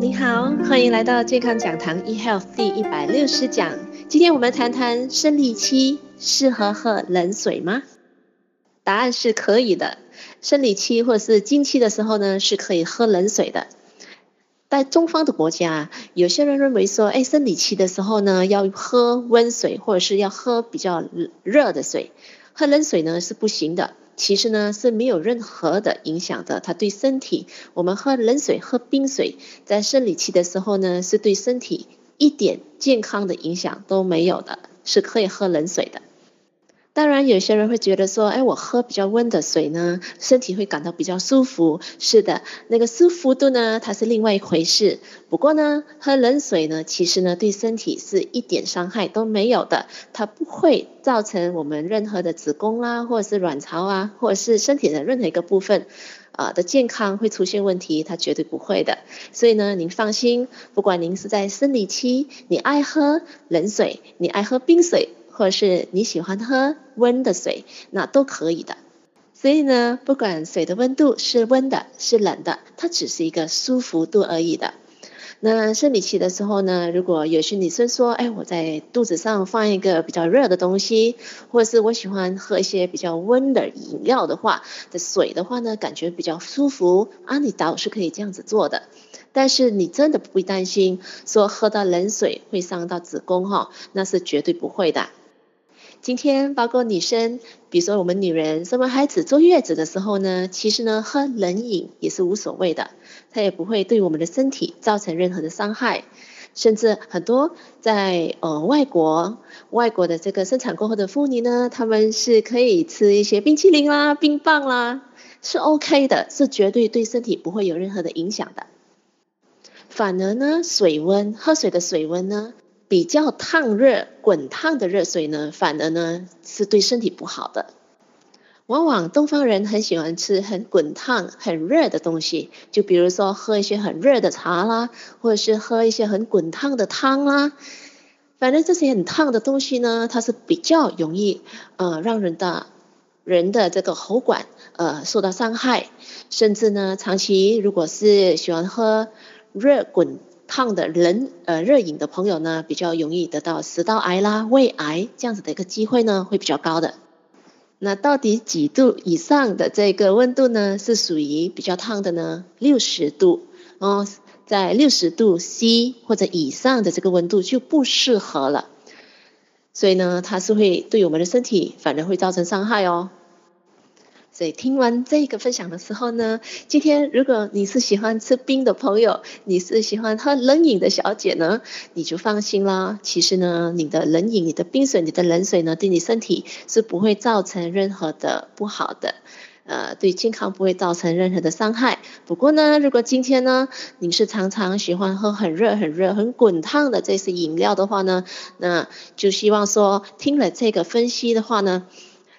你好欢迎来到健康讲堂 eHealth 第一百六十讲。今天我们谈谈生理期适合喝冷水吗？答案是可以的。生理期或者是经期的时候呢，是可以喝冷水的。在中方的国家，有些人认为说，哎，生理期的时候呢，要喝温水，或者是要喝比较热的水，喝冷水呢是不行的。其实呢是没有任何的影响的，它对身体，我们喝冷水、喝冰水，在生理期的时候呢，是对身体一点健康的影响都没有的，是可以喝冷水的。当然，有些人会觉得说，哎，我喝比较温的水呢，身体会感到比较舒服。是的，那个舒服度呢，它是另外一回事。不过呢，喝冷水呢，其实呢，对身体是一点伤害都没有的，它不会造成我们任何的子宫啊，或者是卵巢啊，或者是身体的任何一个部分啊的健康会出现问题，它绝对不会的。所以呢，您放心，不管您是在生理期，你爱喝冷水，你爱喝冰水。或是你喜欢喝温的水，那都可以的。所以呢，不管水的温度是温的，是冷的，它只是一个舒服度而已的。那生理期的时候呢，如果有些女生说，哎，我在肚子上放一个比较热的东西，或者是我喜欢喝一些比较温的饮料的话，的水的话呢，感觉比较舒服，啊，你倒是可以这样子做的。但是你真的不会担心说喝到冷水会伤到子宫哈，那是绝对不会的。今天包括女生，比如说我们女人生完孩子坐月子的时候呢，其实呢喝冷饮也是无所谓的，它也不会对我们的身体造成任何的伤害。甚至很多在呃外国，外国的这个生产过后的妇女呢，她们是可以吃一些冰淇淋啦、冰棒啦，是 OK 的，是绝对对身体不会有任何的影响的。反而呢，水温，喝水的水温呢，比较烫热、滚烫的热水呢，反而呢是对身体不好的。往往东方人很喜欢吃很滚烫、很热的东西，就比如说喝一些很热的茶啦，或者是喝一些很滚烫的汤啦。反正这些很烫的东西呢，它是比较容易呃让人的人的这个喉管呃受到伤害，甚至呢长期如果是喜欢喝热滚。烫的冷呃热饮的朋友呢，比较容易得到食道癌啦、胃癌这样子的一个机会呢，会比较高的。那到底几度以上的这个温度呢，是属于比较烫的呢？六十度哦，在六十度 C 或者以上的这个温度就不适合了。所以呢，它是会对我们的身体反而会造成伤害哦。所以听完这个分享的时候呢，今天如果你是喜欢吃冰的朋友，你是喜欢喝冷饮的小姐呢，你就放心啦。其实呢，你的冷饮、你的冰水、你的冷水呢，对你身体是不会造成任何的不好的，呃，对健康不会造成任何的伤害。不过呢，如果今天呢，你是常常喜欢喝很热、很热、很滚烫的这些饮料的话呢，那就希望说听了这个分析的话呢。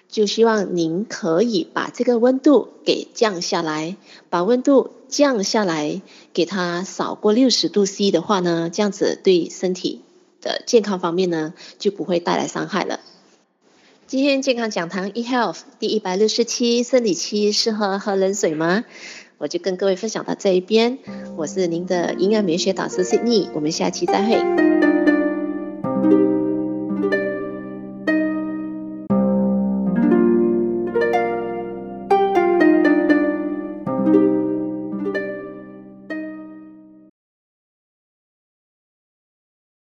就希望您可以把这个温度给降下来，把温度降下来，给它少过六十度 C 的话呢，这样子对身体的健康方面呢就不会带来伤害了。今天健康讲堂 eHealth 第一百六十七，生理期适合喝冷水吗？我就跟各位分享到这一边，我是您的营养美学导师 Sydney，我们下期再会。